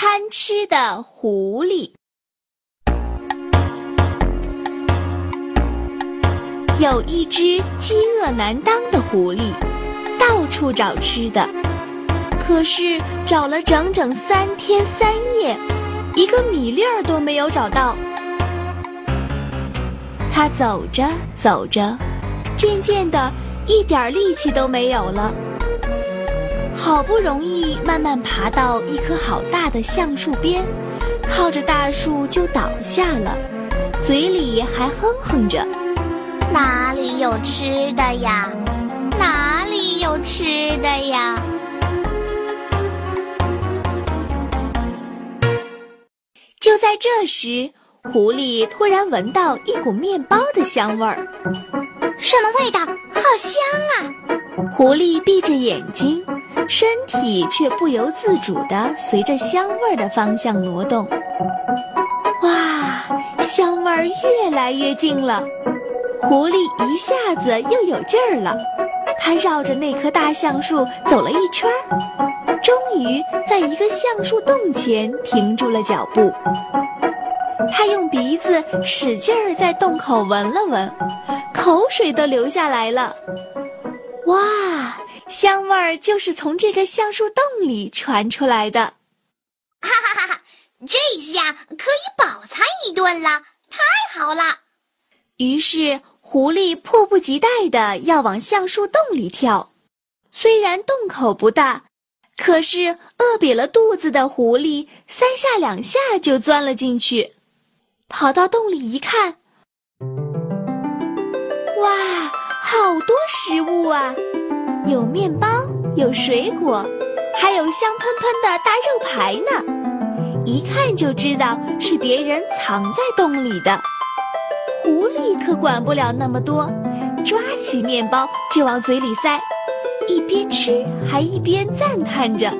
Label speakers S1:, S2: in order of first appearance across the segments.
S1: 贪吃的狐狸。有一只饥饿难当的狐狸，到处找吃的，可是找了整整三天三夜，一个米粒儿都没有找到。他走着走着，渐渐的，一点力气都没有了。好不容易慢慢爬到一棵好大的橡树边，靠着大树就倒下了，嘴里还哼哼着：“
S2: 哪里有吃的呀？哪里有吃的呀？”
S1: 就在这时，狐狸突然闻到一股面包的香味儿。
S2: 什么味道？好香啊！
S1: 狐狸闭着眼睛。身体却不由自主地随着香味儿的方向挪动。哇，香味儿越来越近了，狐狸一下子又有劲儿了。它绕着那棵大橡树走了一圈，终于在一个橡树洞前停住了脚步。它用鼻子使劲儿在洞口闻了闻，口水都流下来了。哇！香味儿就是从这个橡树洞里传出来的，
S2: 哈哈哈哈！这下可以饱餐一顿了，太好了。
S1: 于是狐狸迫不及待的要往橡树洞里跳。虽然洞口不大，可是饿瘪了肚子的狐狸三下两下就钻了进去。跑到洞里一看，哇，好多食物啊！有面包，有水果，还有香喷喷的大肉排呢。一看就知道是别人藏在洞里的。狐狸可管不了那么多，抓起面包就往嘴里塞，一边吃还一边赞叹着：“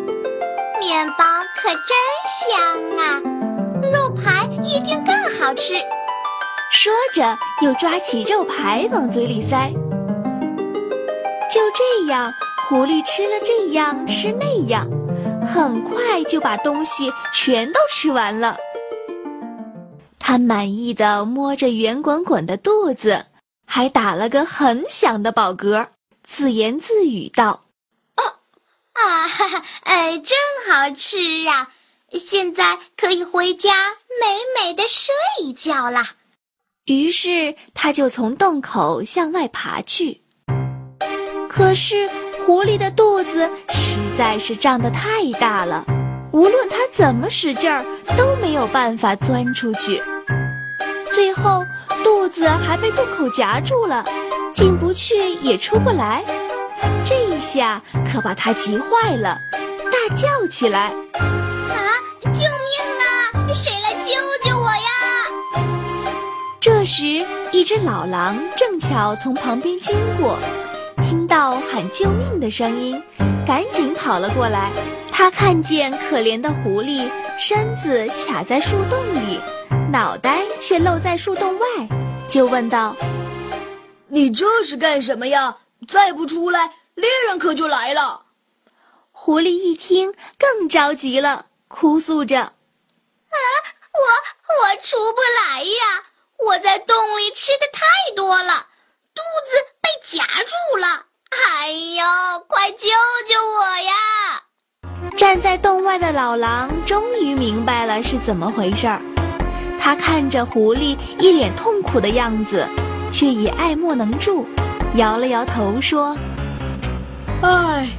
S2: 面包可真香啊，肉排一定更好吃。”
S1: 说着又抓起肉排往嘴里塞。就这样，狐狸吃了这样吃那样，很快就把东西全都吃完了。他满意的摸着圆滚滚的肚子，还打了个很响的饱嗝，自言自语道：“
S2: 哦，啊，哈哈，哎，真好吃啊！现在可以回家美美的睡一觉啦。”
S1: 于是他就从洞口向外爬去。可是狐狸的肚子实在是胀得太大了，无论它怎么使劲儿都没有办法钻出去。最后肚子还被洞口夹住了，进不去也出不来。这一下可把它急坏了，大叫起来：“
S2: 啊！救命啊！谁来救救我呀？”
S1: 这时，一只老狼正巧从旁边经过。听到喊救命的声音，赶紧跑了过来。他看见可怜的狐狸身子卡在树洞里，脑袋却露在树洞外，就问道：“
S3: 你这是干什么呀？再不出来，猎人可就来了。”
S1: 狐狸一听更着急了，哭诉着：“啊，
S2: 我我出不来呀！我在洞里吃的太多了。”肚子被夹住了！哎呦，快救救我呀！
S1: 站在洞外的老狼终于明白了是怎么回事儿。他看着狐狸一脸痛苦的样子，却也爱莫能助，摇了摇头说：“
S3: 哎，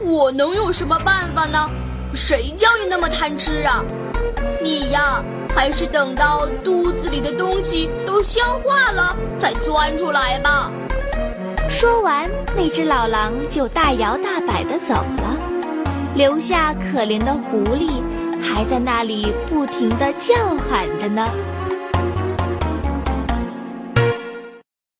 S3: 我能有什么办法呢？谁叫你那么贪吃啊？你呀！”还是等到肚子里的东西都消化了再钻出来吧。
S1: 说完，那只老狼就大摇大摆地走了，留下可怜的狐狸还在那里不停地叫喊着呢。